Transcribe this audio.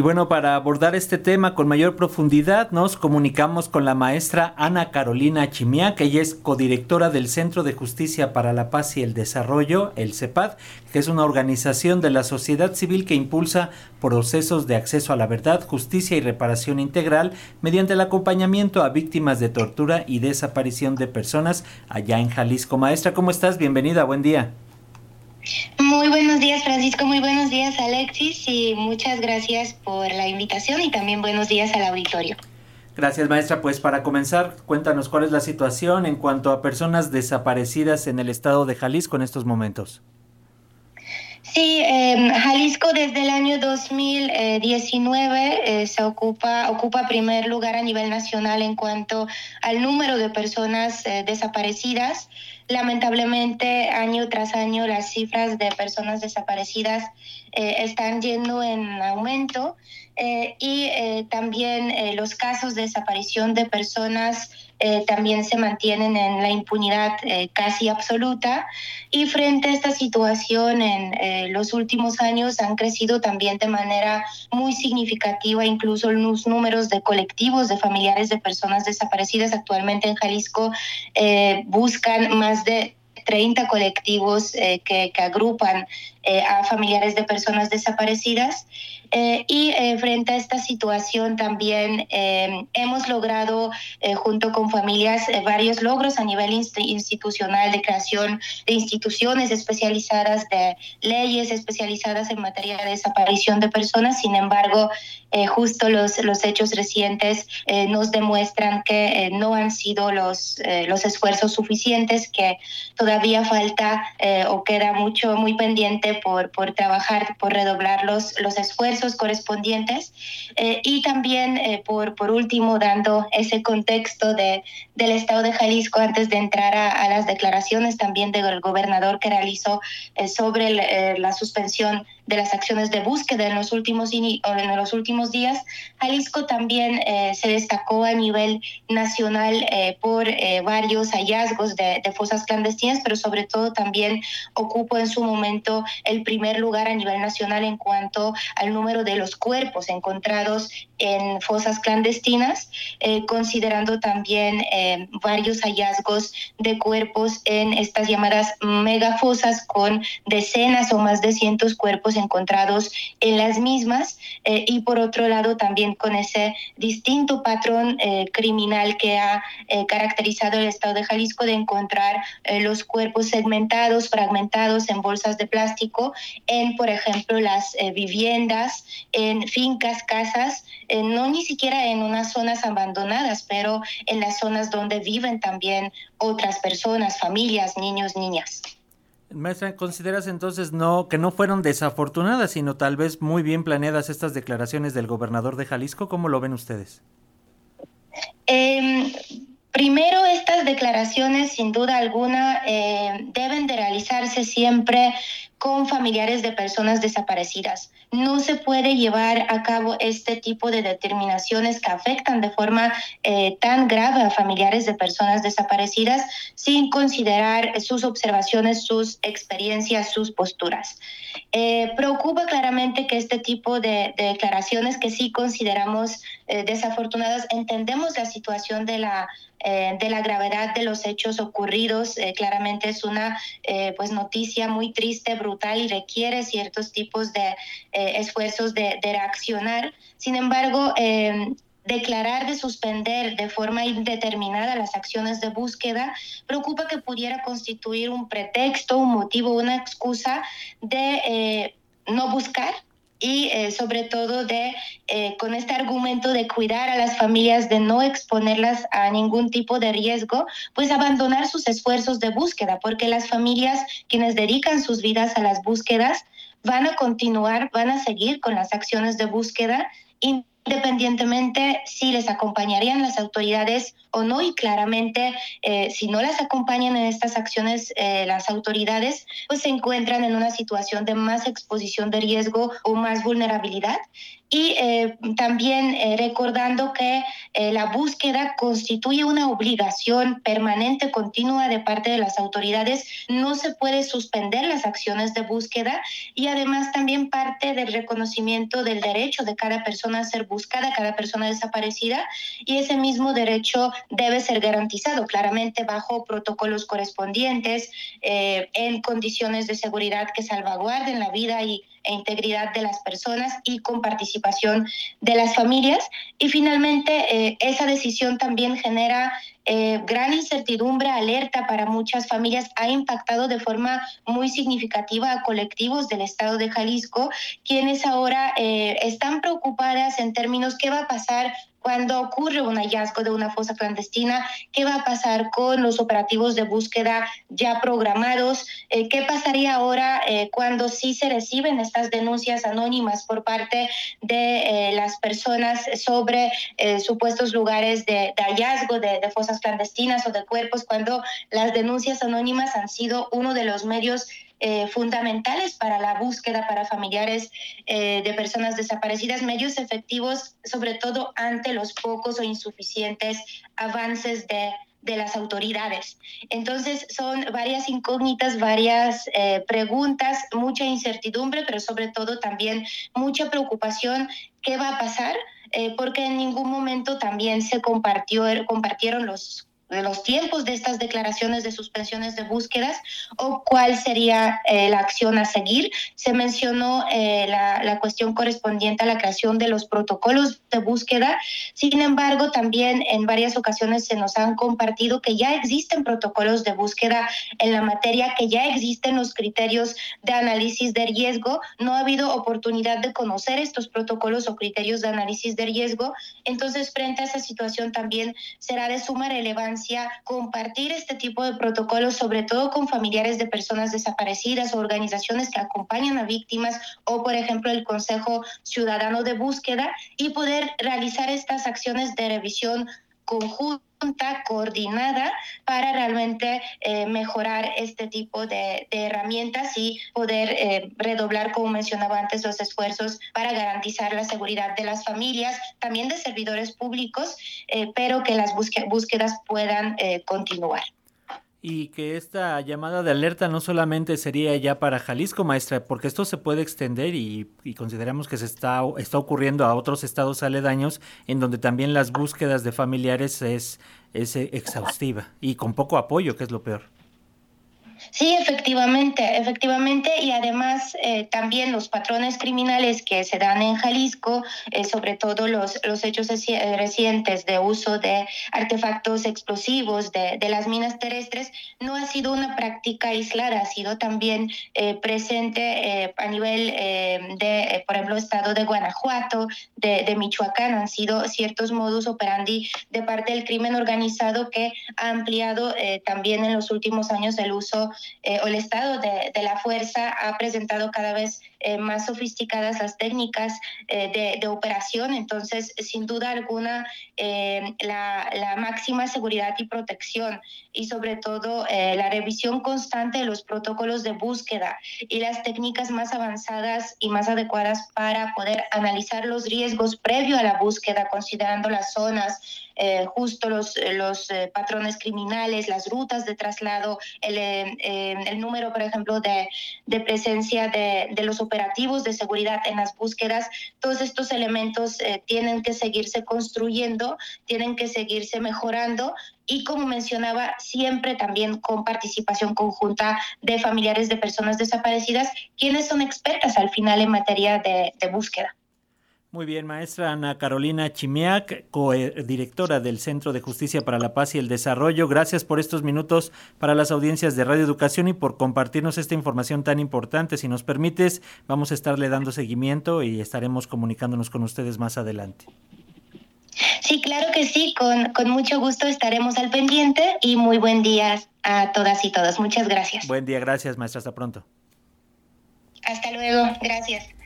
Y bueno, para abordar este tema con mayor profundidad, nos comunicamos con la maestra Ana Carolina Chimia, que ella es codirectora del Centro de Justicia para la Paz y el Desarrollo, el CEPAD, que es una organización de la sociedad civil que impulsa procesos de acceso a la verdad, justicia y reparación integral mediante el acompañamiento a víctimas de tortura y desaparición de personas allá en Jalisco. Maestra, ¿cómo estás? Bienvenida, buen día. Muy buenos días, Francisco. Muy buenos días, Alexis. Y muchas gracias por la invitación y también buenos días al auditorio. Gracias, maestra. Pues para comenzar, cuéntanos cuál es la situación en cuanto a personas desaparecidas en el estado de Jalisco en estos momentos. Sí, eh, Jalisco desde el año 2019 eh, se ocupa, ocupa primer lugar a nivel nacional en cuanto al número de personas eh, desaparecidas. Lamentablemente, año tras año, las cifras de personas desaparecidas eh, están yendo en aumento eh, y eh, también los casos de desaparición de personas también se mantienen en la impunidad casi absoluta. Y frente a esta situación en los últimos años han crecido también de manera muy significativa incluso los números de colectivos de familiares de personas desaparecidas actualmente en Jalisco buscan más de 30 colectivos eh, que, agrupan eh, a familiares de personas desaparecidas. Eh, y frente a esta situación también hemos logrado, junto con familias, varios logros a nivel institucional de creación de instituciones especializadas, de leyes especializadas en materia de desaparición de personas. Sin embargo, justo los, los hechos recientes nos demuestran que no han sido los, los esfuerzos suficientes, que todavía falta o queda mucho, muy pendiente por, por trabajar, por redoblar los, los esfuerzos correspondientes eh, y también, eh, por, por último, dando ese contexto de, del Estado de Jalisco antes de entrar a, las declaraciones también del gobernador que realizó eh, sobre la suspensión de las acciones de búsqueda en los últimos, en los últimos días. Jalisco también se destacó a nivel nacional por varios hallazgos de, de, fosas clandestinas, pero sobre todo también ocupó en su momento el primer lugar a nivel nacional en cuanto al número de los cuerpos encontrados en fosas clandestinas, eh, considerando también eh, varios hallazgos de cuerpos en estas llamadas megafosas con decenas o más de cientos cuerpos encontrados en las mismas eh, y por otro lado también con ese distinto patrón criminal que ha caracterizado el estado de Jalisco de encontrar los cuerpos segmentados, fragmentados en bolsas de plástico en, por ejemplo, las eh, viviendas, en fincas, casas, eh, no ni siquiera en unas zonas abandonadas, pero en las zonas donde viven también otras personas, familias, niños, niñas. Maestra, ¿consideras entonces no que no fueron desafortunadas, sino tal vez muy bien planeadas estas declaraciones del gobernador de Jalisco? ¿Cómo lo ven ustedes? Eh, Primero, estas declaraciones, sin duda alguna, eh, deben de realizarse siempre con familiares de personas desaparecidas. No se puede llevar a cabo este tipo de determinaciones que afectan de forma eh, tan grave a familiares de personas desaparecidas sin considerar sus observaciones, sus experiencias, sus posturas. Eh, preocupa claramente que este tipo de, declaraciones que sí consideramos desafortunadas, entendemos la situación de la eh, de la gravedad de los hechos ocurridos. Eh, claramente es una eh, pues noticia muy triste, brutal y requiere ciertos tipos de esfuerzos de, de, reaccionar. Sin embargo, declarar de suspender de forma indeterminada las acciones de búsqueda preocupa que pudiera constituir un pretexto, un motivo, una excusa de no buscar y eh, sobre todo de eh, con este argumento de cuidar a las familias, de no exponerlas a ningún tipo de riesgo, pues abandonar sus esfuerzos de búsqueda, porque las familias quienes dedican sus vidas a las búsquedas van a continuar, van a seguir con las acciones de búsqueda independientemente si les acompañarían las autoridades o no y claramente eh, si no las acompañan en estas acciones eh, las autoridades pues se encuentran en una situación de más exposición de riesgo o más vulnerabilidad y eh, también eh, recordando que eh, la búsqueda constituye una obligación permanente, continua de parte de las autoridades. No se puede suspender las acciones de búsqueda y además también parte del reconocimiento del derecho de cada persona a ser buscada, cada persona desaparecida y ese mismo derecho debe ser garantizado claramente bajo protocolos correspondientes, en condiciones de seguridad que salvaguarden la vida y e integridad de las personas y con participación de las familias. Y finalmente, eh, esa decisión también genera eh, gran incertidumbre, alerta para muchas familias, ha impactado de forma muy significativa a colectivos del estado de Jalisco, quienes ahora eh, están preocupadas en términos qué va a pasar cuando ocurre un hallazgo de una fosa clandestina, qué va a pasar con los operativos de búsqueda ya programados, eh, qué pasaría ahora eh, cuando sí se reciben estas denuncias anónimas por parte de eh, las personas sobre supuestos lugares de, hallazgo de, de fosas clandestinas o de cuerpos, cuando las denuncias anónimas han sido uno de los medios eh, fundamentales para la búsqueda para familiares eh, de personas desaparecidas, medios efectivos, sobre todo ante los pocos o insuficientes avances de, de las autoridades. Entonces son varias incógnitas, varias eh, preguntas, mucha incertidumbre, pero sobre todo también mucha preocupación. ¿Qué va a pasar? porque en ningún momento también se compartió, compartieron los de los tiempos de estas declaraciones de suspensiones de búsquedas o cuál sería eh, la acción a seguir. Se mencionó eh, la, la, cuestión correspondiente a la creación de los protocolos de búsqueda. Sin embargo, también en varias ocasiones se nos han compartido que ya existen protocolos de búsqueda en la materia, que ya existen los criterios de análisis de riesgo. No ha habido oportunidad de conocer estos protocolos o criterios de análisis de riesgo. Entonces, frente a esa situación también será de suma relevancia compartir este tipo de protocolos, sobre todo con familiares de personas desaparecidas o organizaciones que acompañan a víctimas o, por ejemplo, el Consejo Ciudadano de Búsqueda y poder realizar estas acciones de revisión conjunta coordinada para realmente eh, mejorar este tipo de, herramientas y poder eh, redoblar, como mencionaba antes, los esfuerzos para garantizar la seguridad de las familias, también de servidores públicos, eh, pero que las búsquedas puedan continuar. Y que esta llamada de alerta no solamente sería ya para Jalisco, maestra, porque esto se puede extender y, consideramos que se está, está ocurriendo a otros estados aledaños en donde también las búsquedas de familiares es, es exhaustiva y con poco apoyo, que es lo peor. Sí, efectivamente, efectivamente, y además eh, también los patrones criminales que se dan en Jalisco, eh, sobre todo los, los hechos recientes de uso de artefactos explosivos de, de, las minas terrestres, no ha sido una práctica aislada, ha sido también eh, presente a nivel de, por ejemplo, estado de Guanajuato, de, de Michoacán, han sido ciertos modus operandi de parte del crimen organizado que ha ampliado también en los últimos años el uso eh, o el estado de, la fuerza ha presentado cada vez eh, más sofisticadas las técnicas eh, de, operación. Entonces, sin duda alguna, la, la, máxima seguridad y protección y sobre todo la revisión constante de los protocolos de búsqueda y las técnicas más avanzadas y más adecuadas para poder analizar los riesgos previo a la búsqueda, considerando las zonas, eh, justo los, los eh, patrones criminales, las rutas de traslado, el, eh, el número, por ejemplo, de, de presencia de, de, los operativos de seguridad en las búsquedas, todos estos elementos tienen que seguirse construyendo, tienen que seguirse mejorando y como mencionaba, siempre también con participación conjunta de familiares de personas desaparecidas, quienes son expertas al final en materia de, de búsqueda. Muy bien, maestra Ana Carolina Chimiac, co-directora del Centro de Justicia para la Paz y el Desarrollo. Gracias por estos minutos para las audiencias de Radio Educación y por compartirnos esta información tan importante. Si nos permites, vamos a estarle dando seguimiento y estaremos comunicándonos con ustedes más adelante. Sí, claro que sí, con, con mucho gusto estaremos al pendiente y muy buen día a todas y todos. Muchas gracias. Buen día, gracias, maestra. Hasta pronto. Hasta luego, gracias.